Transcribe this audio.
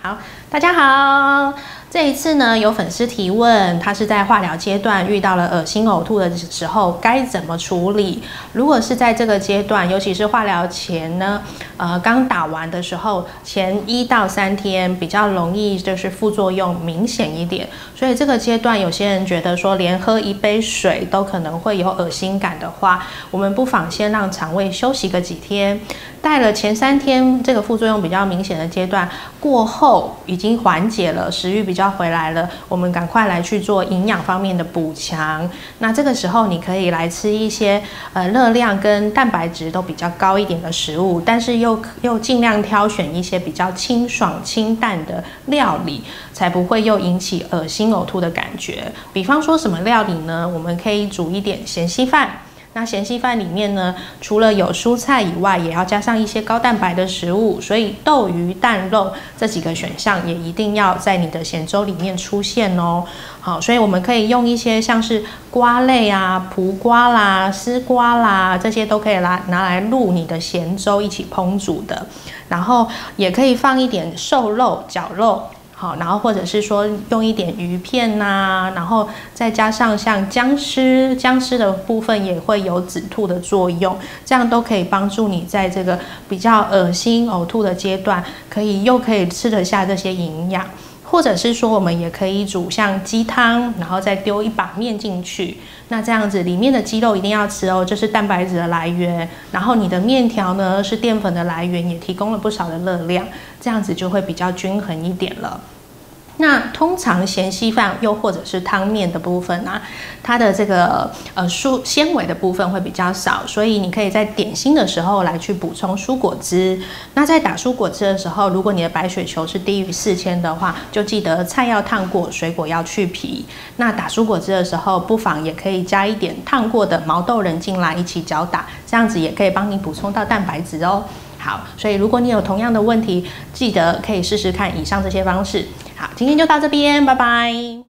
好，大家好。这一次呢，有粉丝提问，他是在化疗阶段遇到了恶心呕吐的时候，该怎么处理？如果是在这个阶段，尤其是化疗前呢，呃，刚打完的时候，前一到三天比较容易就是副作用明显一点，所以这个阶段有些人觉得说，连喝一杯水都可能会有恶心感的话，我们不妨先让肠胃休息个几天，待了前三天这个副作用比较明显的阶段过后，已经缓解了，食欲比。就要回来了，我们赶快来去做营养方面的补强。那这个时候你可以来吃一些呃热量跟蛋白质都比较高一点的食物，但是又又尽量挑选一些比较清爽清淡的料理，才不会又引起恶心呕吐的感觉。比方说什么料理呢？我们可以煮一点咸稀饭。那咸稀饭里面呢，除了有蔬菜以外，也要加上一些高蛋白的食物，所以豆、鱼、蛋、肉这几个选项也一定要在你的咸粥里面出现哦。好，所以我们可以用一些像是瓜类啊、蒲瓜啦、丝瓜啦，这些都可以来拿来入你的咸粥一起烹煮的。然后也可以放一点瘦肉、绞肉。好，然后或者是说用一点鱼片呐，然后再加上像姜丝，姜丝的部分也会有止吐的作用，这样都可以帮助你在这个比较恶心呕吐的阶段，可以又可以吃得下这些营养，或者是说我们也可以煮像鸡汤，然后再丢一把面进去，那这样子里面的鸡肉一定要吃哦，这是蛋白质的来源，然后你的面条呢是淀粉的来源，也提供了不少的热量。这样子就会比较均衡一点了。那通常咸稀饭又或者是汤面的部分啊，它的这个呃蔬纤维的部分会比较少，所以你可以在点心的时候来去补充蔬果汁。那在打蔬果汁的时候，如果你的白血球是低于四千的话，就记得菜要烫过，水果要去皮。那打蔬果汁的时候，不妨也可以加一点烫过的毛豆仁进来一起搅打，这样子也可以帮你补充到蛋白质哦。好，所以如果你有同样的问题，记得可以试试看以上这些方式。好，今天就到这边，拜拜。